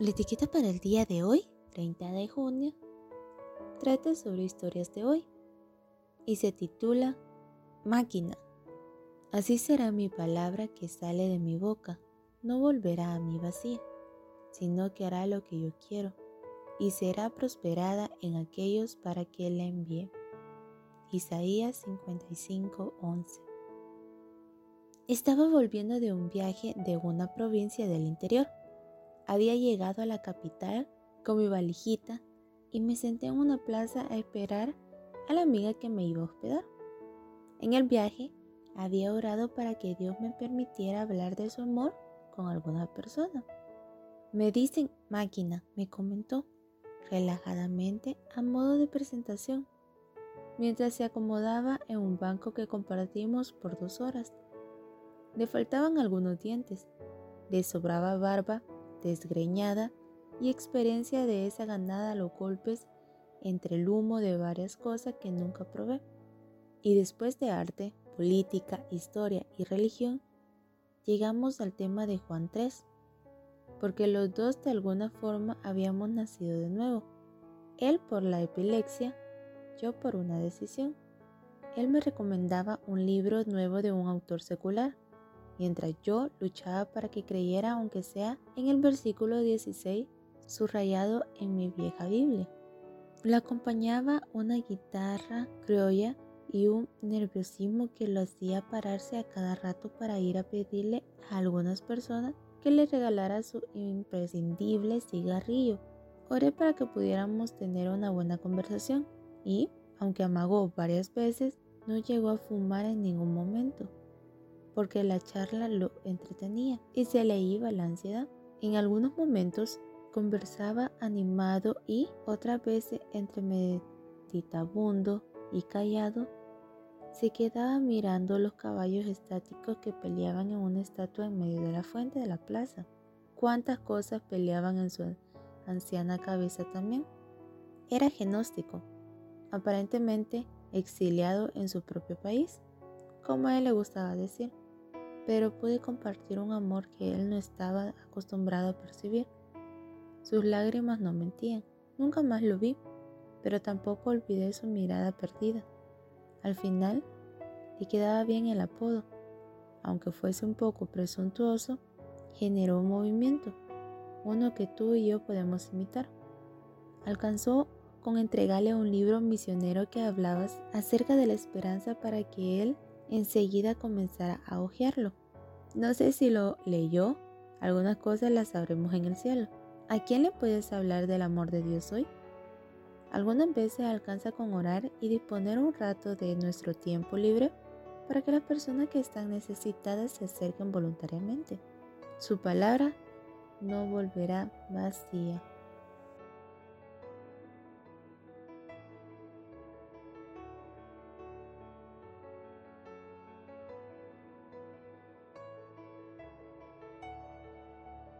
La etiqueta para el día de hoy, 30 de junio, trata sobre historias de hoy y se titula Máquina. Así será mi palabra que sale de mi boca, no volverá a mí vacía, sino que hará lo que yo quiero y será prosperada en aquellos para que la envíe. Isaías 55:11 Estaba volviendo de un viaje de una provincia del interior había llegado a la capital con mi valijita y me senté en una plaza a esperar a la amiga que me iba a hospedar. En el viaje había orado para que Dios me permitiera hablar de su amor con alguna persona. Me dicen máquina, me comentó relajadamente a modo de presentación, mientras se acomodaba en un banco que compartimos por dos horas. Le faltaban algunos dientes, le sobraba barba desgreñada y experiencia de esa ganada a los golpes entre el humo de varias cosas que nunca probé. Y después de arte, política, historia y religión, llegamos al tema de Juan 3, porque los dos de alguna forma habíamos nacido de nuevo, él por la epilepsia, yo por una decisión. Él me recomendaba un libro nuevo de un autor secular, mientras yo luchaba para que creyera aunque sea en el versículo 16 subrayado en mi vieja Biblia. La acompañaba una guitarra criolla y un nerviosismo que lo hacía pararse a cada rato para ir a pedirle a algunas personas que le regalara su imprescindible cigarrillo. Oré para que pudiéramos tener una buena conversación y, aunque amagó varias veces, no llegó a fumar en ningún momento porque la charla lo entretenía y se le iba la ansiedad. En algunos momentos conversaba animado y otra vez entre meditabundo y callado se quedaba mirando los caballos estáticos que peleaban en una estatua en medio de la fuente de la plaza. Cuántas cosas peleaban en su anciana cabeza también. Era genóstico, aparentemente exiliado en su propio país, como a él le gustaba decir pero pude compartir un amor que él no estaba acostumbrado a percibir. Sus lágrimas no mentían. Nunca más lo vi, pero tampoco olvidé su mirada perdida. Al final, le quedaba bien el apodo. Aunque fuese un poco presuntuoso, generó un movimiento, uno que tú y yo podemos imitar. Alcanzó con entregarle un libro misionero que hablaba acerca de la esperanza para que él enseguida comenzara a hojearlo. No sé si lo leyó, algunas cosas las sabremos en el cielo. ¿A quién le puedes hablar del amor de Dios hoy? Algunas veces alcanza con orar y disponer un rato de nuestro tiempo libre para que las personas que están necesitadas se acerquen voluntariamente. Su palabra no volverá vacía.